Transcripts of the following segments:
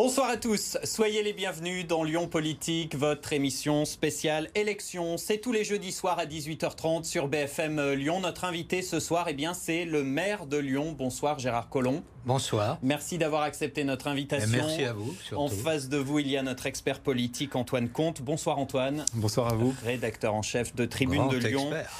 Bonsoir à tous, soyez les bienvenus dans Lyon Politique, votre émission spéciale élection. C'est tous les jeudis soirs à 18h30 sur BFM Lyon. Notre invité ce soir, eh bien, c'est le maire de Lyon. Bonsoir Gérard Collomb. Bonsoir. Merci d'avoir accepté notre invitation. merci à vous. En face de vous, il y a notre expert politique Antoine Comte. Bonsoir Antoine. Bonsoir à vous. Rédacteur en chef de Tribune de Lyon. Expert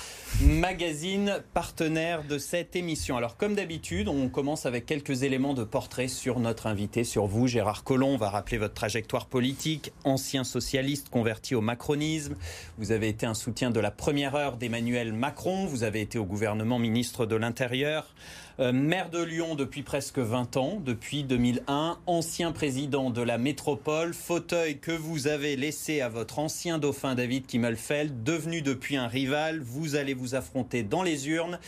magazine partenaire de cette émission. Alors comme d'habitude, on commence avec quelques éléments de portrait sur notre invité, sur vous, Gérard Collomb. On va rappeler votre trajectoire politique, ancien socialiste converti au macronisme. Vous avez été un soutien de la première heure d'Emmanuel Macron. Vous avez été au gouvernement ministre de l'Intérieur. Euh, maire de Lyon depuis presque 20 ans, depuis 2001, ancien président de la métropole, fauteuil que vous avez laissé à votre ancien dauphin David Kimmelfeld, devenu depuis un rival, vous allez vous affronter dans les urnes.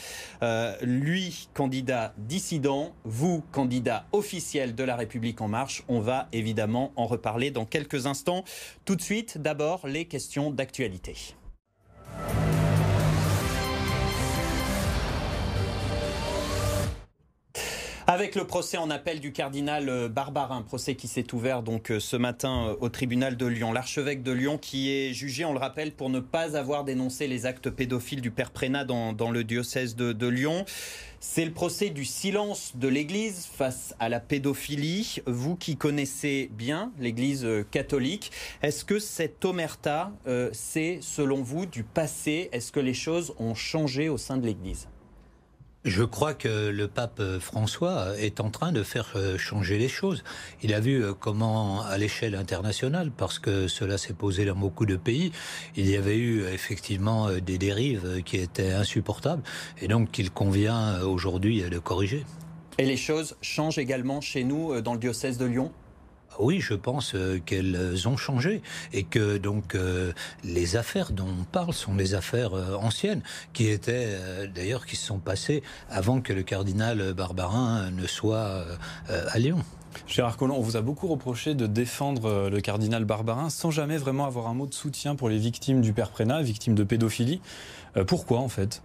Euh, lui, candidat dissident, vous, candidat officiel de la République en marche. On va évidemment en reparler dans quelques instants. Tout de suite, d'abord, les questions d'actualité. Avec le procès en appel du cardinal euh, Barbarin, procès qui s'est ouvert donc euh, ce matin euh, au tribunal de Lyon, l'archevêque de Lyon qui est jugé, on le rappelle, pour ne pas avoir dénoncé les actes pédophiles du père Prénat dans, le diocèse de, Lyon. C'est le procès du silence de l'Église face à la pédophilie. Vous qui connaissez bien l'Église catholique, est-ce que cette omerta, c'est selon vous du passé? Est-ce que les choses ont changé au sein de l'Église? Je crois que le pape François est en train de faire euh, changer les choses. Il a vu euh, comment, à l'échelle internationale, parce que cela s'est posé dans beaucoup de pays, il y avait eu effectivement euh, des dérives qui étaient insupportables, et donc qu'il convient aujourd'hui de corriger. Et les choses changent également chez nous, dans le diocèse de Lyon? Oui, je pense euh, qu'elles ont changé et que donc euh, les affaires dont on parle sont des affaires euh, anciennes qui étaient d'ailleurs qui se sont passées avant que le cardinal Barbarin ne soit à Lyon. Gérard Collomb, on vous a beaucoup reproché de défendre le cardinal Barbarin sans jamais vraiment avoir un mot de soutien pour les victimes du père Prénat, victimes de pédophilie. pourquoi en fait?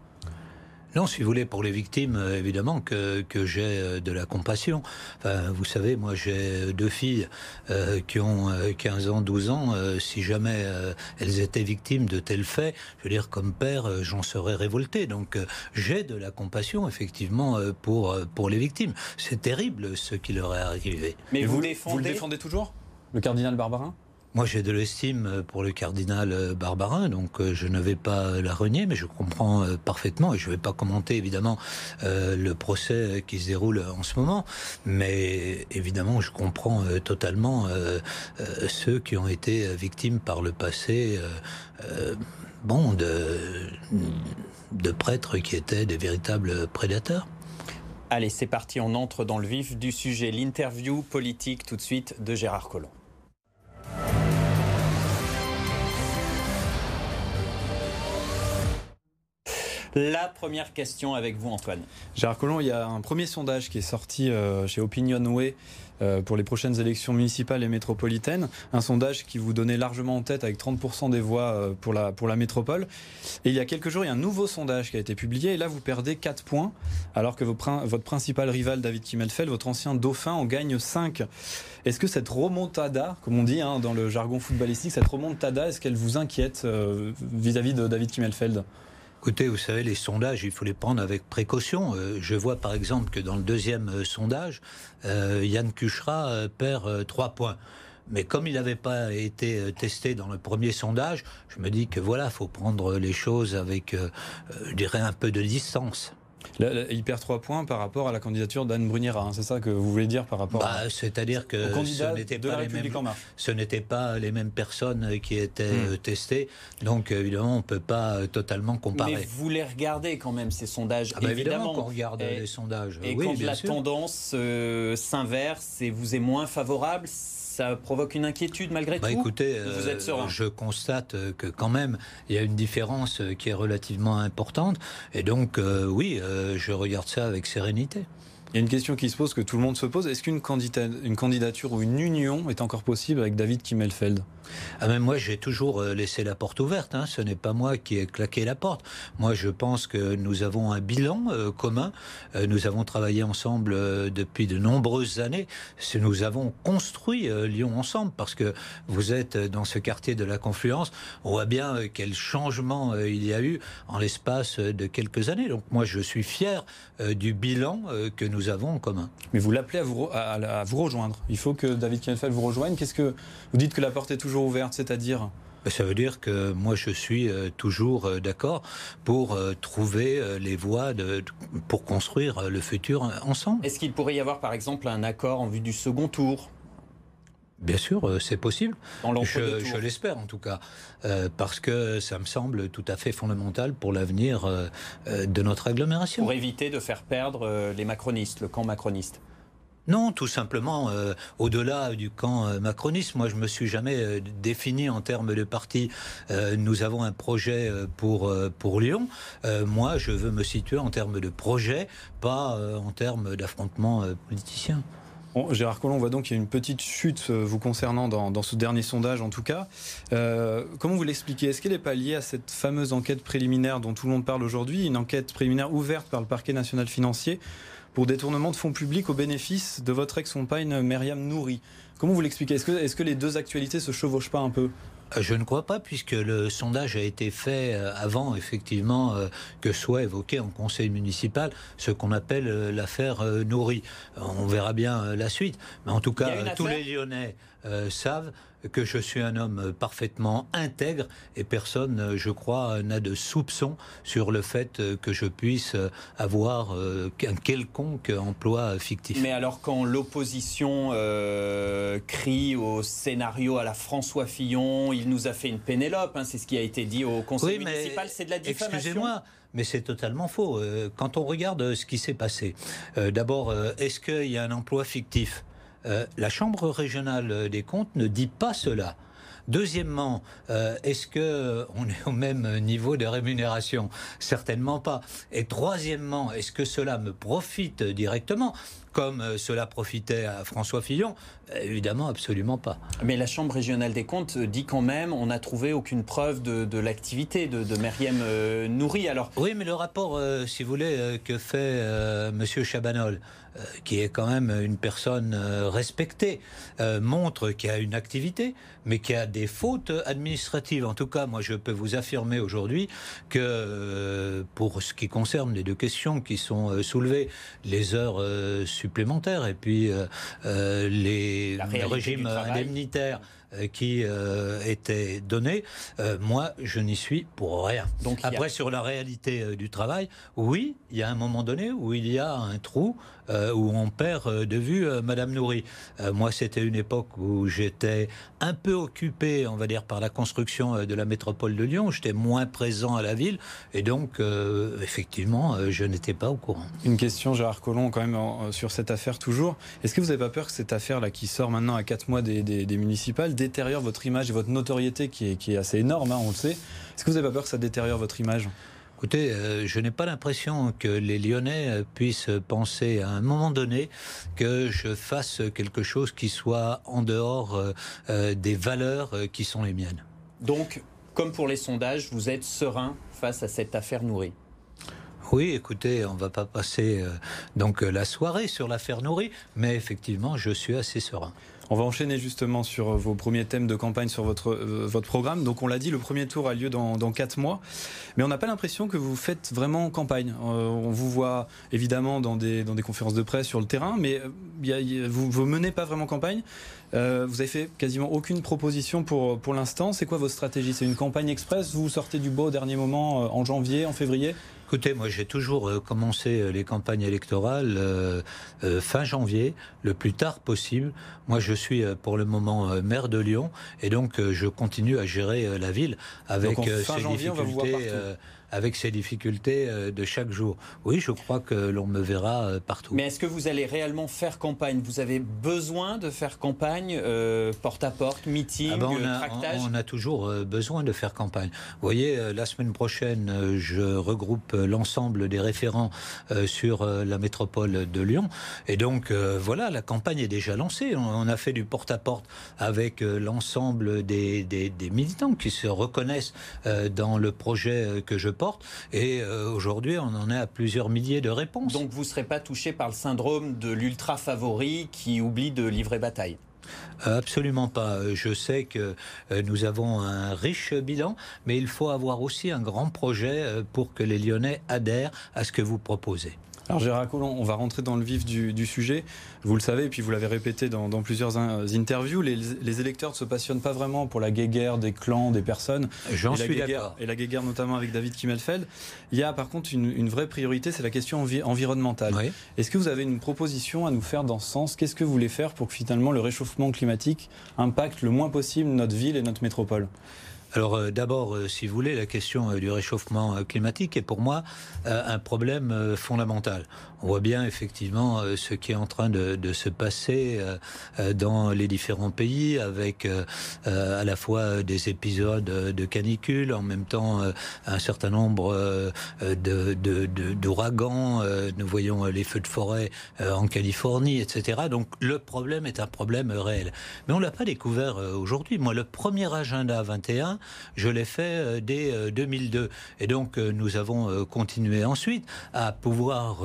Non, si vous voulez, pour les victimes, euh, évidemment que, que j'ai euh, de la compassion. Enfin, vous savez, moi j'ai deux filles euh, qui ont 15 ans, 12 ans. si jamais elles étaient victimes de tels faits, je veux dire, comme père, j'en serais révolté. Donc j'ai de la compassion, effectivement, pour, pour les victimes. C'est terrible ce qui leur est arrivé. Mais vous, vous le défendez toujours, le cardinal Barbarin? Moi, j'ai de l'estime pour le cardinal Barbarin, donc euh, je ne vais pas la renier, mais je comprends euh, parfaitement, et je ne vais pas commenter évidemment euh, le procès qui se déroule en ce moment, mais évidemment, je comprends totalement ceux qui ont été victimes par le passé, bon, de, de prêtres qui étaient des véritables prédateurs. Allez, c'est parti, on entre dans le vif du sujet, l'interview politique tout de suite de Gérard Collomb. La première question avec vous, Antoine. Gérard Collomb, il y a un premier sondage qui est sorti euh, chez Opinionway euh, pour les prochaines élections municipales et métropolitaines. Un sondage qui vous donnait largement en tête avec 30% des voix euh, pour la, pour la métropole. Et il y a quelques jours, il y a un nouveau sondage qui a été publié. Et là, vous perdez 4 points, alors que votre principal rival, David Kimmelfeld, votre ancien dauphin, en gagne 5. Est-ce que cette remontada, comme on dit hein, dans le jargon footballistique, cette remontada, est-ce qu'elle vous inquiète vis à -vis de David Kimmelfeld? Écoutez, vous savez, les sondages, il faut les prendre avec précaution. Euh, je vois par exemple que dans le deuxième euh, sondage, euh, Yann Cuchera perd 3 points. Mais comme il n'avait pas été testé dans le premier sondage, je me dis que voilà, faut prendre les choses avec, je dirais, un peu de distance il perd 3 points par rapport à la candidature d'Anne Bruniera. Hein. c'est ça que vous voulez dire par rapport bah, C'est-à-dire que ce n'était pas, les mêmes, ce pas les mêmes personnes qui étaient hmm. euh, testées. Donc évidemment, on ne peut pas euh, totalement comparer. Mais vous les regardez quand même, ces sondages ah bah, Évidemment, qu'on regarde les sondages. Et quand la tendance euh, s'inverse et vous est moins favorable, ça provoque une inquiétude malgré bah, tout Écoutez, vous êtes euh, je constate que quand même, il y a une différence qui est relativement importante. Et donc, euh, oui, euh, je regarde ça avec sérénité. Il y a une question qui se pose, que tout le monde se pose. Est-ce qu'une candidature ou une union est encore possible avec David Kimmelfeld? Ah mais Moi, j'ai toujours euh, laissé la porte ouverte. Hein. Ce n'est pas moi qui ai claqué la porte. Moi, je pense que nous avons un bilan euh, commun. Euh, nous avons travaillé ensemble depuis de nombreuses années. Nous avons construit Lyon ensemble parce que vous êtes dans ce quartier de la Confluence. On voit bien quel changement il y a eu en l'espace de quelques années. Donc moi, je suis fier du bilan que nous avons en commun. Mais vous l'appelez à vous, à, vous rejoindre. Il faut que David Kimmelfeld vous rejoigne. Qu'est-ce que vous dites que la porte est toujours ouverte, c'est-à-dire? Ben, ça veut dire que moi je suis euh, toujours euh, d'accord pour euh, trouver les voies de, pour construire le futur ensemble. Est-ce qu'il pourrait y avoir par exemple un accord en vue du second tour? Bien sûr, c'est possible. Je, je l'espère en tout cas, parce que ça me semble tout à fait fondamental pour l'avenir de notre agglomération. Pour éviter de faire perdre les macronistes, le camp macroniste. Non, tout simplement, euh, au-delà du camp euh, macroniste, moi je me suis jamais euh, défini en termes de parti. nous avons un projet pour, pour Lyon. moi, je veux me situer en termes de projet, pas en termes d'affrontement politicien. Gérard Collomb, on voit donc qu'il y a une petite chute vous concernant dans, ce dernier sondage, en tout cas. comment vous l'expliquez? Est-ce qu'elle n'est pas liée à cette fameuse enquête préliminaire dont tout le monde parle aujourd'hui, une enquête préliminaire ouverte par le parquet national financier pour détournement de fonds publics au bénéfice de votre ex-compagne Myriam Nouri? Comment vous l'expliquez? Est-ce que, que les deux actualités se chevauchent pas un peu? euh, je ne crois pas, puisque le sondage a été fait euh, avant, effectivement, euh, que soit évoqué en conseil municipal ce qu'on appelle l'affaire Nouri. On verra bien la suite. Mais en tout cas, tous les Lyonnais savent que je suis un homme parfaitement intègre et personne, je crois, n'a de soupçon sur le fait que je puisse avoir un quelconque emploi fictif. Mais alors quand l'opposition euh, crie au scénario à la François Fillon, il nous a fait une Pénélope, hein, c'est ce qui a été dit au conseil municipal, c'est de la diffamation. Excusez-moi. Mais c'est totalement faux. Euh, quand on regarde ce qui s'est passé, euh, d'abord, est-ce qu'il y a un emploi fictif? Euh, la Chambre régionale des comptes ne dit pas cela. Deuxièmement, euh, est-ce que on est au même niveau de rémunération? Certainement pas. Et troisièmement, est-ce que cela me profite directement? Comme euh, cela profitait à François Fillon Évidemment, absolument pas. Mais la Chambre régionale des comptes dit quand même on n'a trouvé aucune preuve de, l'activité de, de Meriem Nouri. Alors... Oui, mais le rapport, si vous voulez, que fait M. Chabanol, euh, qui est quand même une personne euh, respectée, euh, montre qu'il y a une activité, mais qu'il y a des fautes administratives. En tout cas, moi, je peux vous affirmer aujourd'hui que pour ce qui concerne les deux questions qui sont soulevées, les heures supplémentaires. Et puis les régimes indemnitaires qui étaient donnés, moi, je n'y suis pour rien. Donc, Après, sur la réalité du travail, oui, il y a un moment donné où il y a un trou euh, où on perd euh, de vue euh, Madame Nourri. moi, c'était une époque où j'étais un peu occupé, on va dire, par la construction de la métropole de Lyon. J'étais moins présent à la ville, et donc, effectivement, je n'étais pas au courant. Une question, Gérard Collomb, quand même, sur cette affaire toujours. Est-ce que vous n'avez pas peur que cette affaire-là, qui sort maintenant à 4 mois des, municipales, détériore votre image et votre notoriété, qui est, assez énorme, hein, on le sait Est-ce que vous n'avez pas peur que ça détériore votre image? Écoutez, euh, je n'ai pas l'impression que les Lyonnais euh, puissent penser à un moment donné que je fasse quelque chose qui soit en dehors euh, des valeurs qui sont les miennes. Donc, comme pour les sondages, vous êtes serein face à cette affaire nourrie oui, écoutez, on va pas passer donc la soirée sur l'affaire nourrie, mais effectivement, je suis assez serein. On va enchaîner justement sur euh, vos premiers thèmes de campagne sur votre, euh, votre programme. Donc on l'a dit, le premier tour a lieu dans, 4 mois. Mais on n'a pas l'impression que vous faites vraiment campagne. Euh, on vous voit évidemment dans des, conférences de presse sur le terrain, mais vous ne menez pas vraiment campagne. vous avez fait quasiment aucune proposition pour, pour l'instant. C'est quoi votre stratégie? C'est une campagne express? Vous sortez du bois au dernier moment en janvier, en février? Écoutez, moi j'ai toujours euh, commencé euh, les campagnes électorales euh, fin janvier, le plus tard possible. Moi je suis pour le moment maire de Lyon et donc je continue à gérer la ville avec fin janvier, difficultés. Avec ces difficultés de chaque jour. Oui, je crois que l'on me verra partout. Mais est-ce que vous allez réellement faire campagne? Vous avez besoin de faire campagne, porte-à-porte, meeting, ah ben, on a, tractage? on, a toujours besoin de faire campagne. Vous voyez, la semaine prochaine, je regroupe l'ensemble des référents sur la métropole de Lyon. Et donc, voilà, la campagne est déjà lancée. On a fait du porte-à-porte avec l'ensemble des, des, militants qui se reconnaissent dans le projet que je porte. Et aujourd'hui, on en est à plusieurs milliers de réponses. Donc, vous ne serez pas touché par le syndrome de l'ultra favori qui oublie de livrer bataille? Absolument pas. Je sais que euh, nous avons un riche bilan, mais il faut avoir aussi un grand projet euh, pour que les Lyonnais adhèrent à ce que vous proposez. Alors Gérard Collomb, on va rentrer dans le vif du, sujet. Vous le savez, et puis vous l'avez répété dans, plusieurs interviews, les, électeurs ne se passionnent pas vraiment pour la guéguerre des clans, des personnes. J'en suis d'accord. Et la guéguerre notamment avec David Kimmelfeld. Il y a par contre une, vraie priorité, c'est la question environnementale. Est-ce que vous avez une proposition à nous faire dans ce sens? Qu'est-ce que vous voulez faire pour que finalement le réchauffement climatique impacte le moins possible notre ville et notre métropole? Alors euh, d'abord, euh, si vous voulez, la question euh, du réchauffement climatique est pour moi un problème fondamental. On voit bien effectivement ce qui est en train de, se passer dans les différents pays, avec à la fois des épisodes de canicule, en même temps un certain nombre d'ouragans. Nous voyons les feux de forêt en Californie, etc. Donc le problème est un problème réel. Mais on l'a pas découvert aujourd'hui. Moi, le premier agenda 21 je l'ai fait euh, dès 2002. Euh, Et donc, euh, nous avons continué ensuite à pouvoir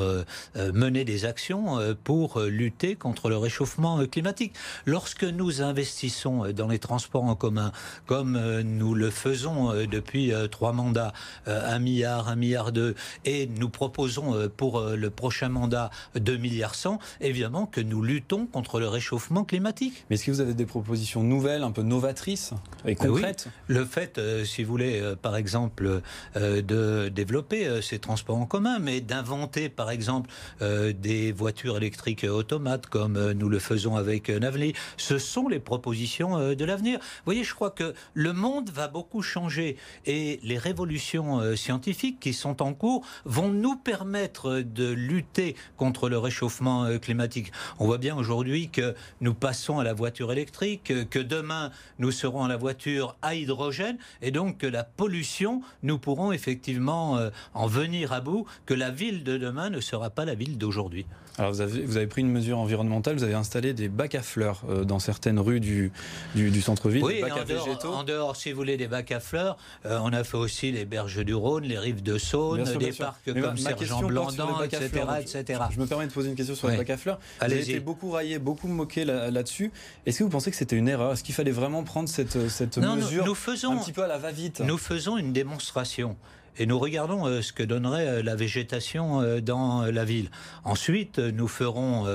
mener des actions pour lutter contre le réchauffement climatique. Lorsque nous investissons dans les transports en commun, comme nous le faisons depuis trois mandats, un milliard, un milliard deux, et nous proposons pour le prochain mandat 2 milliards 100, évidemment que nous luttons contre le réchauffement climatique. Mais est-ce que vous avez des propositions nouvelles, un peu novatrices et concrètes? Le fait, euh, si vous voulez, euh, par exemple, euh, de développer ces transports en commun, mais d'inventer, par exemple, des voitures électriques automates, comme nous le faisons avec Navely. Ce sont les propositions de l'avenir. Vous voyez, je crois que le monde va beaucoup changer et les révolutions scientifiques qui sont en cours vont nous permettre de lutter contre le réchauffement climatique. On voit bien aujourd'hui que nous passons à la voiture électrique, que demain nous serons à la voiture à hydrogène et donc que la pollution, nous pourrons effectivement euh, en venir à bout, que la ville de demain ne sera pas la ville d'aujourd'hui. Alors vous avez, vous avez, pris une mesure environnementale, vous avez installé des bacs à fleurs euh, dans certaines rues du, du, centre-ville, oui, bacs en à dehors, végétaux. En dehors, si vous voulez, des bacs à fleurs, euh, on a fait aussi les berges du Rhône, les rives de Saône, des parcs comme Sergent Blandan, etc., etc. Je me permets de poser une question sur les bacs à fleurs. Vous avez été beaucoup raillé, beaucoup moqué là-dessus. Est-ce que vous pensez que c'était une erreur? Est-ce qu'il fallait vraiment prendre cette, cette mesure nous, faisons, un petit peu à la va-vite? Nous faisons une démonstration et nous regardons euh, ce que donnerait euh, la végétation euh, dans la ville. Ensuite, nous ferons,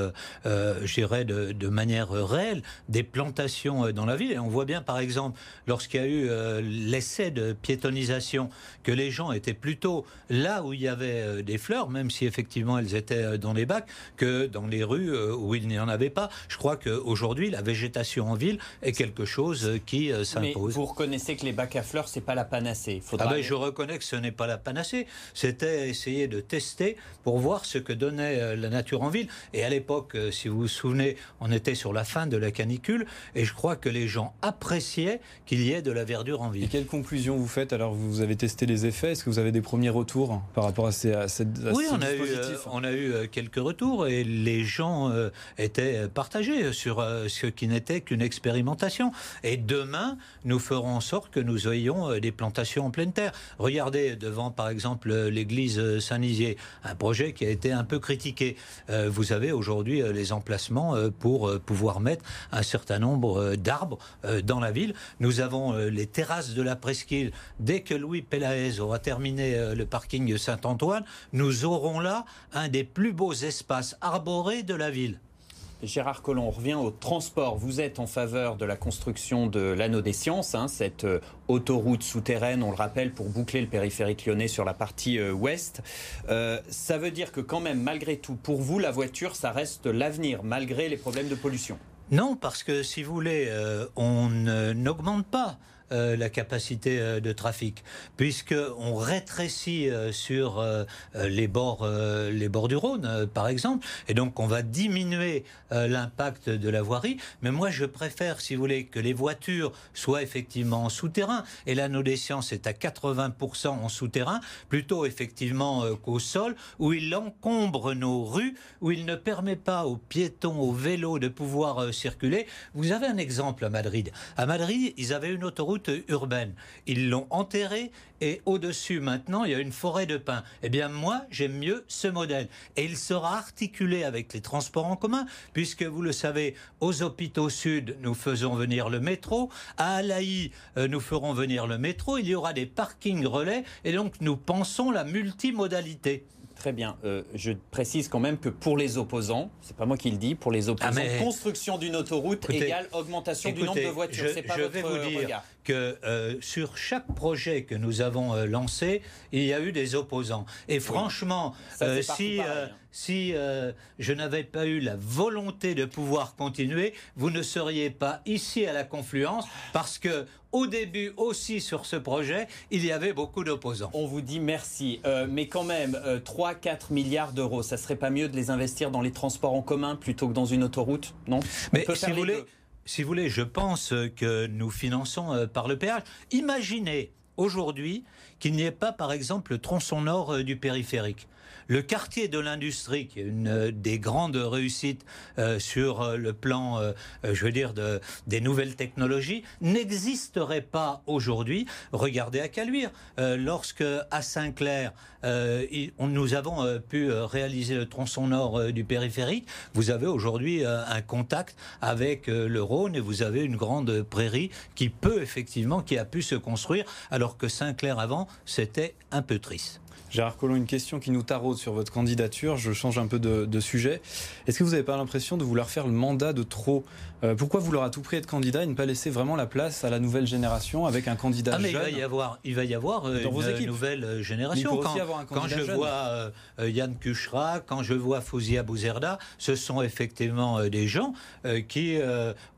je dirais, de, de, manière réelle, des plantations dans la ville. Et on voit bien, par exemple, lorsqu'il y a eu l'essai de piétonisation, que les gens étaient plutôt là où il y avait des fleurs, même si effectivement elles étaient dans les bacs, que dans les rues où il n'y en avait pas. Je crois qu'aujourd'hui, la végétation en ville est quelque chose qui s'impose. Mais vous reconnaissez que les bacs à fleurs, c'est pas la panacée. Faudra... Ah ben, je reconnais que ce n'est pas la panacée. C'était essayer de tester pour voir ce que donnait euh, la nature en ville. Et à l'époque, euh, si vous vous souvenez, on était sur la fin de la canicule et je crois que les gens appréciaient qu'il y ait de la verdure en ville. Et quelles conclusions vous faites Alors, vous avez testé les effets? Est-ce que vous avez des premiers retours par rapport à, ces, à cette Oui, on a, eu, euh, on a eu quelques retours et les gens étaient partagés sur ce qui n'était qu'une expérimentation. Et demain, nous ferons en sorte que nous ayons des plantations en pleine terre. Regardez devant, par exemple, l'église Saint-Nizier, un projet qui a été un peu critiqué. Euh, vous avez aujourd'hui euh, les emplacements euh, pour pouvoir mettre un certain nombre d'arbres dans la ville. Nous avons les terrasses de la presqu'île. Dès que Louis Pélaez aura terminé le parking Saint-Antoine, nous aurons là un des plus beaux espaces arborés de la ville. Gérard Collomb, on revient au transport. Vous êtes en faveur de la construction de l'anneau des sciences, hein, cette euh, autoroute souterraine, on le rappelle, pour boucler le périphérique lyonnais sur la partie euh, ouest. Euh, ça veut dire que quand même, malgré tout, pour vous, la voiture, ça reste l'avenir, malgré les problèmes de pollution? Non, parce que si vous voulez, on n'augmente pas la capacité de trafic, puisqu'on rétrécit sur les, bords, les bords du Rhône, par exemple, et donc on va diminuer l'impact de la voirie. Mais moi, je préfère, si vous voulez, que les voitures soient effectivement en souterrain, et là, nos sciences est à 80% en souterrain, plutôt effectivement qu'au sol, où il encombre nos rues, où il ne permet pas aux piétons, aux vélos de pouvoir circuler. Vous avez un exemple à Madrid. À Madrid, ils avaient une autoroute urbaine. Ils l'ont enterrée et au-dessus maintenant, il y a une forêt de pins. Eh bien, moi, j'aime mieux ce modèle. Et il sera articulé avec les transports en commun, puisque vous le savez, aux hôpitaux sud, nous faisons venir le métro. À Alaï, euh, nous ferons venir le métro. Il y aura des parkings relais. Et donc, nous pensons la multimodalité. Très bien. Euh, je précise quand même que pour les opposants, c'est pas moi qui le dis, pour les opposants, ah, construction d'une autoroute égale augmentation du nombre de voitures. Je, pas je vais vous dire que euh, sur chaque projet que nous avons euh, lancé, il y a eu des opposants. Et franchement, si hein. si je n'avais pas eu la volonté de pouvoir continuer, vous ne seriez pas ici à la confluence parce que au début aussi sur ce projet, il y avait beaucoup d'opposants. On vous dit merci, euh, mais quand même, 3-4 euh, milliards d'euros, ça serait pas mieux de les investir dans les transports en commun plutôt que dans une autoroute? Non? Mais si vous, voulez, si vous voulez, je pense que nous finançons euh, par le péage. Imaginez aujourd'hui qu'il n'y ait pas, par exemple, le tronçon nord du périphérique. Le quartier de l'industrie, qui est une euh, des grandes réussites euh, sur euh, le plan, des nouvelles technologies, n'existerait pas aujourd'hui. Regardez à Caluire. lorsque à Saint-Clair, nous avons pu réaliser le tronçon nord du périphérique, vous avez aujourd'hui un contact avec le Rhône et vous avez une grande prairie qui peut effectivement, qui a pu se construire, alors que Saint-Clair avant, c'était un peu triste. Gérard Collomb, une question qui nous taraude sur votre candidature. Je change un peu de, sujet. Est-ce que vous n'avez pas l'impression de vouloir faire le mandat de trop? Euh, Pourquoi vouloir à tout prix être candidat et ne pas laisser vraiment la place à la nouvelle génération avec un candidat ah, mais jeune Il va y avoir, il va y avoir euh, une nouvelle euh, génération. quand, un quand je vois Yann Kuchra, quand je vois Fouzia Bouzerda, ce sont effectivement des gens qui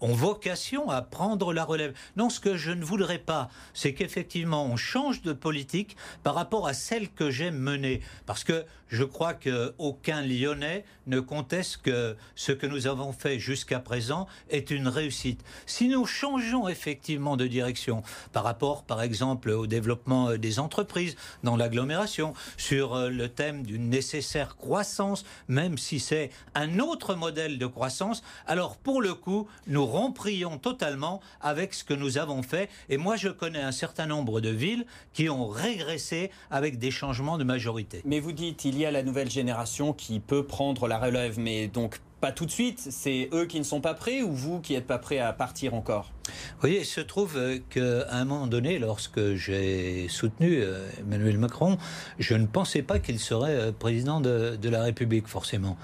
ont vocation à prendre la relève. Non, ce que je ne voudrais pas, c'est qu'effectivement on change de politique par rapport à celle que j'ai mener. Parce que je crois qu'aucun Lyonnais ne conteste que ce que nous avons fait jusqu'à présent est une réussite. Si nous changeons effectivement de direction par rapport, par exemple, au développement des entreprises dans l'agglomération, sur euh, le thème d'une nécessaire croissance, même si c'est un autre modèle de croissance, alors pour le coup, nous romprions totalement avec ce que nous avons fait. Et moi, je connais un certain nombre de villes qui ont régressé avec des changements de majorité. Mais vous dites, il y a la nouvelle génération qui peut prendre la relève, mais donc pas tout de suite. C'est eux qui ne sont pas prêts ou vous qui n'êtes pas prêts à partir encore? Voyez, il se trouve qu'à un moment donné, lorsque j'ai soutenu euh, Emmanuel Macron, je ne pensais pas qu'il serait euh, président de, de la République, forcément.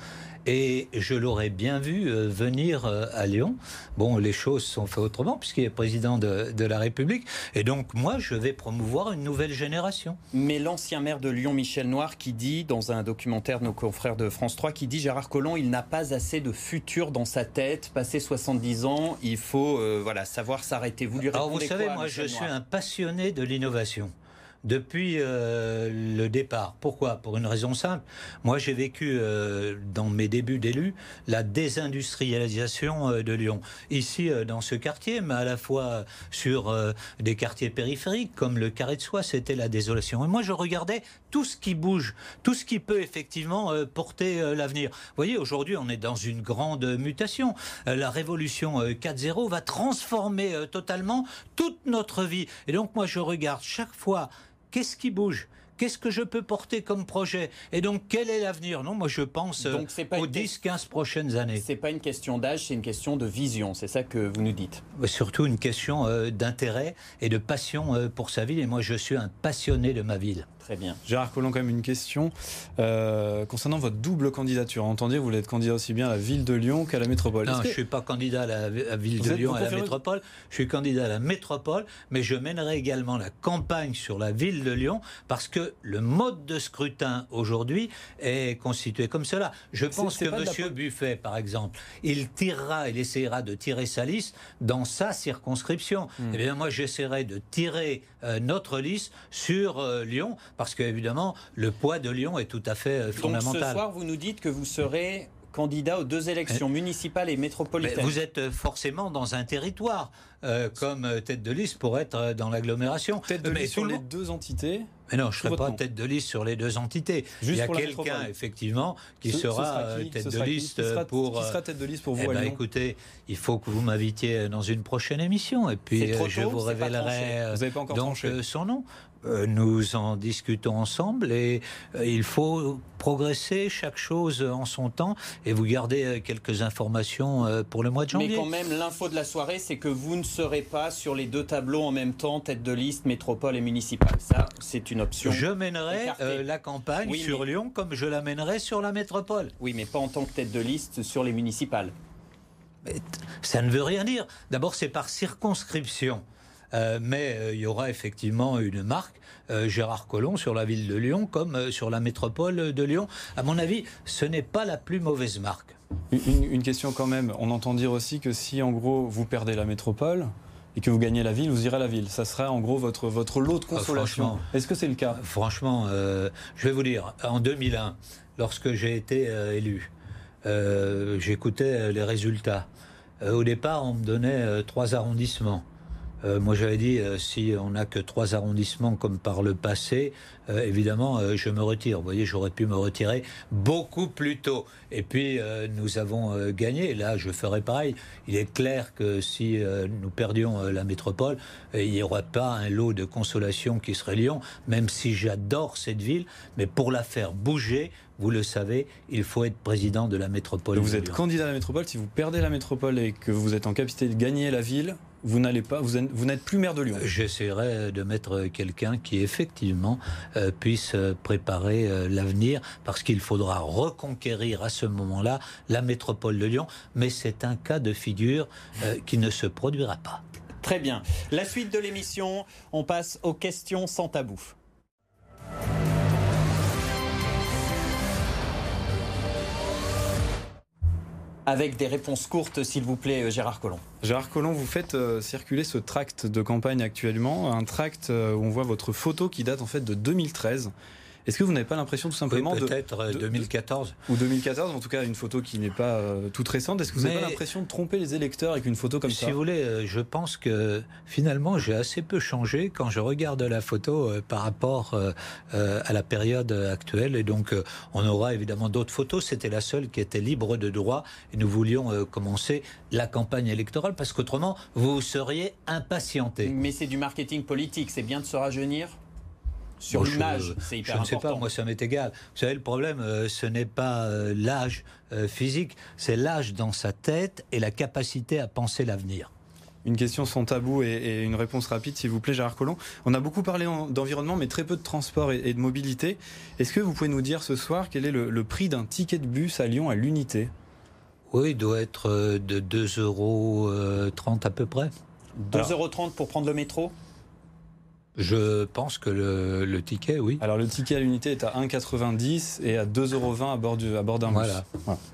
Et je l'aurais bien vu euh, venir euh, à Lyon. Bon, les choses sont faites autrement puisqu'il est président de, la République. Et donc, moi, je vais promouvoir une nouvelle génération. Mais l'ancien maire de Lyon, Michel Noir, qui dit, dans un documentaire de nos confrères de France 3, qui dit Gérard Collomb, il n'a pas assez de futur dans sa tête. Passé 70 ans, il faut euh, voilà, savoir s'arrêter. Vous lui Alors, vous savez, moi, je suis un passionné de l'innovation depuis euh, le départ. Pourquoi? Pour une raison simple. Moi, j'ai vécu euh, dans mes débuts d'élu la désindustrialisation euh, de Lyon. Ici, dans ce quartier, mais à la fois sur des quartiers périphériques comme le Carré de Soie, c'était la désolation. Et moi, je regardais tout ce qui bouge, tout ce qui peut effectivement porter l'avenir. Vous voyez, aujourd'hui, on est dans une grande mutation. la révolution 4.0 va transformer totalement toute notre vie. Et donc, moi, je regarde chaque fois Qu'est-ce qui bouge? Qu'est-ce que je peux porter comme projet? Et donc, quel est l'avenir? Non, moi, je pense euh, aux 10-15 prochaines années. C'est pas une question d'âge, c'est une question de vision. C'est ça que vous nous dites. Surtout une question euh, d'intérêt et de passion euh, pour sa ville. Et moi, je suis un passionné de ma ville. Très bien. Gérard Collomb, quand même une question euh, concernant votre double candidature. Entendez, vous voulez être candidat aussi bien à la ville de Lyon qu'à la métropole. Non, je ne suis pas candidat à la, ville de Lyon, à la métropole. Je suis candidat à la métropole, mais je mènerai également la campagne sur la ville de Lyon parce que le mode de scrutin aujourd'hui est constitué comme cela. Je pense que M. Buffet, par exemple, il tirera, il essayera de tirer sa liste dans sa circonscription. Hmm. Eh bien, moi, j'essaierai de tirer euh, notre liste sur euh, Lyon parce qu'évidemment, le poids de Lyon est tout à fait euh, fondamental. Donc ce soir, vous nous dites que vous serez candidat aux deux élections municipales et métropolitaines. vous êtes forcément dans un territoire comme tête de liste pour être dans l'agglomération. Tête de liste sur les deux entités mais non, je ne serai pas tête de liste sur les deux entités. il y a quelqu'un, effectivement, qui sera, tête de liste pour. Qui sera tête de liste pour vous eh ben, Écoutez, il faut que vous m'invitiez dans une prochaine émission et puis je vous révélerai donc son nom. Euh, nous en discutons ensemble et euh, il faut progresser chaque chose en son temps et vous gardez euh, quelques informations pour le mois de janvier. Mais quand même, l'info de la soirée, c'est que vous ne serez pas sur les deux tableaux en même temps, tête de liste, métropole et municipale. Ça, c'est une option. Je mènerai la campagne sur Lyon comme je la mènerai sur la métropole. Oui, mais pas en tant que tête de liste sur les municipales. ça ne veut rien dire. D'abord, c'est par circonscription. Euh, mais euh, il y aura effectivement une marque, euh, Gérard Collomb, sur la ville de Lyon, comme sur la métropole de Lyon. À mon avis, ce n'est pas la plus mauvaise marque. Une, question quand même. On entend dire aussi que si, en gros, vous perdez la métropole, et que vous gagnez la ville, vous irez à la ville. Ça sera en gros votre, votre lot de consolation. Est-ce que c'est le cas? Franchement, je vais vous dire, en 2001, lorsque j'ai été élu, j'écoutais les résultats. au départ, on me donnait trois arrondissements. Euh, moi, j'avais dit, euh, si on n'a que trois arrondissements comme par le passé, euh, évidemment, je me retire. Vous voyez, j'aurais pu me retirer beaucoup plus tôt. Et puis, nous avons gagné. Là, je ferai pareil. Il est clair que si nous perdions la métropole, il n'y aurait pas un lot de consolation qui serait Lyon, même si j'adore cette ville. Mais pour la faire bouger, vous le savez, il faut être président de la métropole. vous êtes candidat à la métropole. Si vous perdez la métropole et que vous êtes en capacité de gagner la ville, vous n'allez pas, vous, n'êtes plus maire de Lyon. J'essaierai de mettre quelqu'un qui effectivement euh, puisse euh, préparer euh, l'avenir, parce qu'il faudra reconquérir à ce moment-là la métropole de Lyon, mais c'est un cas de figure qui ne se produira pas. Très bien. La suite de l'émission, on passe aux questions sans tabou. Avec des réponses courtes, s'il vous plaît, Gérard Collomb. Gérard Collomb, vous faites euh, circuler ce tract de campagne actuellement, un tract euh, où on voit votre photo qui date en fait de 2013. Est-ce que vous n'avez pas l'impression tout simplement peut-être 2014 euh, ou 2014 en tout cas une photo qui n'est pas euh, toute récente. Est-ce que vous n'avez pas l'impression de tromper les électeurs avec une photo comme ça Si vous voulez, euh, je pense que finalement j'ai assez peu changé quand je regarde la photo par rapport à la période actuelle et donc on aura évidemment d'autres photos. C'était la seule qui était libre de droit et nous voulions commencer la campagne électorale parce qu'autrement vous seriez impatienté. Mais c'est du marketing politique, c'est bien de se rajeunir sur l'image, c'est hyper important. Je ne sais pas, moi ça m'est égal. Vous savez, le problème, euh, ce n'est pas euh, l'âge euh, physique, c'est l'âge dans sa tête et la capacité à penser l'avenir. Une question sans tabou et, une réponse rapide, s'il vous plaît, Gérard Collomb. On a beaucoup parlé d'environnement, mais très peu de transport et, de mobilité. Est-ce que vous pouvez nous dire ce soir quel est le, prix d'un ticket de bus à Lyon à l'unité? Oui, il doit être de 2,30 euros à peu près. 2,30 euros pour prendre le métro? Je pense que le, ticket, oui. Alors le ticket à l'unité est à 1,90 et à 2,20 euros à bord, à bord d'un bus. Voilà.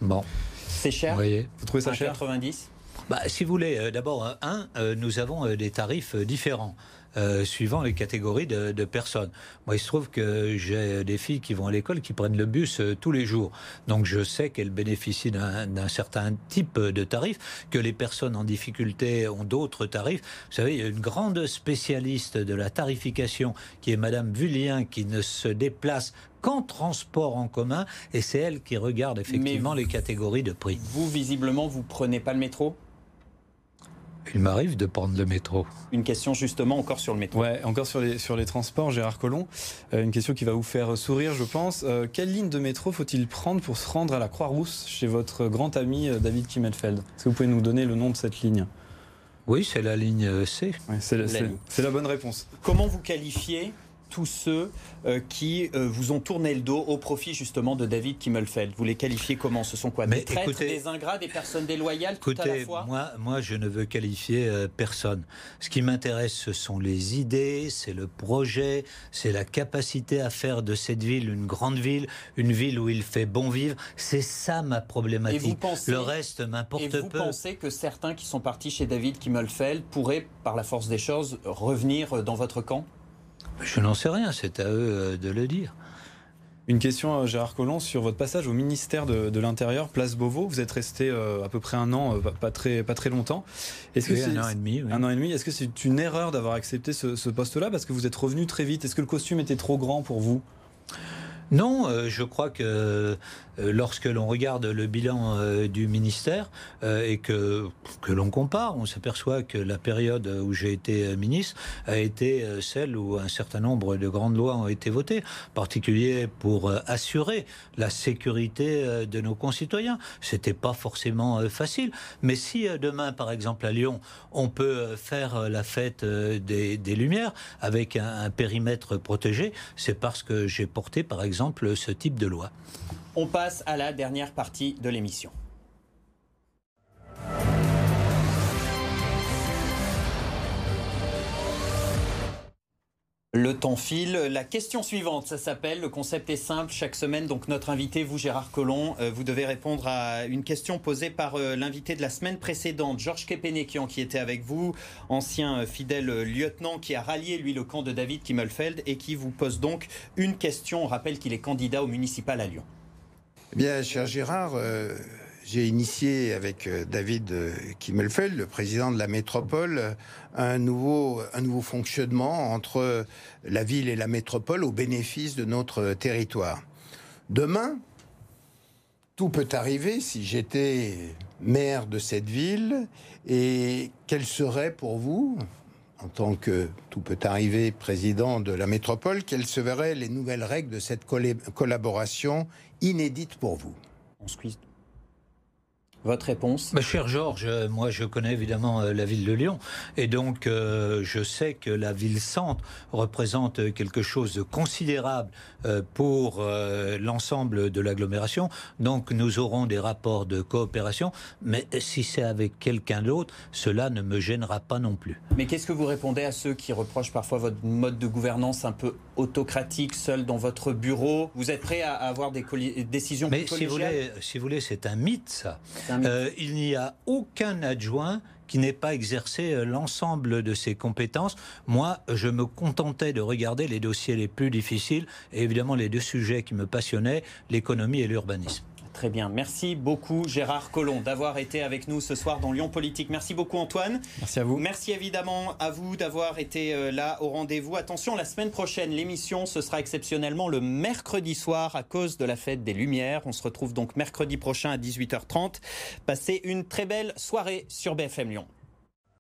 Bon. C'est cher Vous, vous trouvez ça cher? 90 bah, Si vous voulez, euh, d'abord, un, euh, nous avons euh, des tarifs différents. Euh, suivant les catégories de, personnes. Moi, il se trouve que j'ai des filles qui vont à l'école qui prennent le bus euh, tous les jours. Donc, je sais qu'elles bénéficient d'un certain type de tarif, que les personnes en difficulté ont d'autres tarifs. Vous savez, il y a une grande spécialiste de la tarification qui est Madame Vullien, qui ne se déplace qu'en transport en commun, et c'est elle qui regarde effectivement les catégories de prix. Vous, visiblement, vous prenez pas le métro? Il m'arrive de prendre le métro. Une question justement encore sur le métro. Ouais, encore sur les, sur les transports, Gérard Collomb. Euh, une question qui va vous faire sourire, je pense. Euh, quelle ligne de métro faut-il prendre pour se rendre à la Croix-Rousse chez votre grand ami euh, David Kimmelfeld? Est-ce que vous pouvez nous donner le nom de cette ligne? Oui, c'est la ligne C. c'est la, bonne réponse. Comment vous qualifiez tous ceux euh, qui euh, vous ont tourné le dos au profit justement de David Kimmelfeld. Vous les qualifiez comment? Ce sont quoi? Des traîtres, des ingrats, des personnes déloyales tout à la fois? moi, moi, je ne veux qualifier euh, personne. Ce qui m'intéresse, ce sont les idées, c'est le projet, c'est la capacité à faire de cette ville une grande ville, une ville où il fait bon vivre. C'est ça ma problématique. Et vous pensez, le reste m'importe peu. Et vous pensez que certains qui sont partis chez David Kimmelfeld pourraient, par la force des choses, revenir dans votre camp? Je n'en sais rien, c'est à eux euh, de le dire. Une question, Gérard Collomb, sur votre passage au ministère de, l'Intérieur, Place Beauvau. Vous êtes resté euh, à peu près un an, euh, pas, très, pas très longtemps. Est-ce que un an et demi. Un an et demi. Est-ce que c'est une erreur d'avoir accepté ce, ce poste-là parce que vous êtes revenu très vite? Est-ce que le costume était trop grand pour vous? Non, je crois que euh, lorsque l'on regarde le bilan euh, du ministère euh, et que, l'on compare, on s'aperçoit que la période où j'ai été ministre a été celle où un certain nombre de grandes lois ont été votées, en particulier pour assurer la sécurité de nos concitoyens. C'était pas forcément facile, mais si demain, par exemple à Lyon, on peut faire la fête des, Lumières avec un périmètre protégé, c'est parce que j'ai porté, par exemple, ce type de loi. On passe à la dernière partie de l'émission. Le temps file. La question suivante, ça s'appelle, le concept est simple. Chaque semaine, donc notre invité, vous Gérard Collomb, euh, vous devez répondre à une question posée par euh, l'invité de la semaine précédente, Georges Kepenekian, qui était avec vous, ancien euh, fidèle lieutenant qui a rallié, lui, le camp de David Kimmelfeld et qui vous pose donc une question. On rappelle qu'il est candidat au municipal à Lyon. Eh bien, cher Gérard, euh, j'ai initié avec euh, David euh, Kimmelfeld, le président de la métropole, un nouveau, fonctionnement entre la ville et la métropole au bénéfice de notre territoire. Demain, tout peut arriver si j'étais maire de cette ville et quelle serait pour vous, en tant que tout peut arriver président de la métropole, quelles seraient les nouvelles règles de cette collaboration inédite pour vous votre réponse? Bah, Cher Georges, euh, moi je connais évidemment euh, la ville de Lyon et donc euh, je sais que la ville-centre représente quelque chose de considérable pour l'ensemble de l'agglomération. Donc nous aurons des rapports de coopération, mais si c'est avec quelqu'un d'autre, cela ne me gênera pas non plus. Mais qu'est-ce que vous répondez à ceux qui reprochent parfois votre mode de gouvernance un peu autocratique, seul dans votre bureau? Vous êtes prêt à avoir des décisions mais si vous voulez, si vous voulez, c'est un mythe ça. Euh, il n'y a aucun adjoint qui n'ait pas exercé euh, l'ensemble de ses compétences. Moi, je me contentais de regarder les dossiers les plus difficiles et évidemment les deux sujets qui me passionnaient, l'économie et l'urbanisme. Très bien. Merci beaucoup Gérard Collomb d'avoir été avec nous ce soir dans Lyon Politique. Merci beaucoup Antoine. Merci à vous. Merci évidemment à vous d'avoir été euh, là au rendez-vous. Attention, la semaine prochaine, l'émission, ce sera exceptionnellement le mercredi soir à cause de la fête des Lumières. On se retrouve donc mercredi prochain à 18h30. Passez une très belle soirée sur BFM Lyon.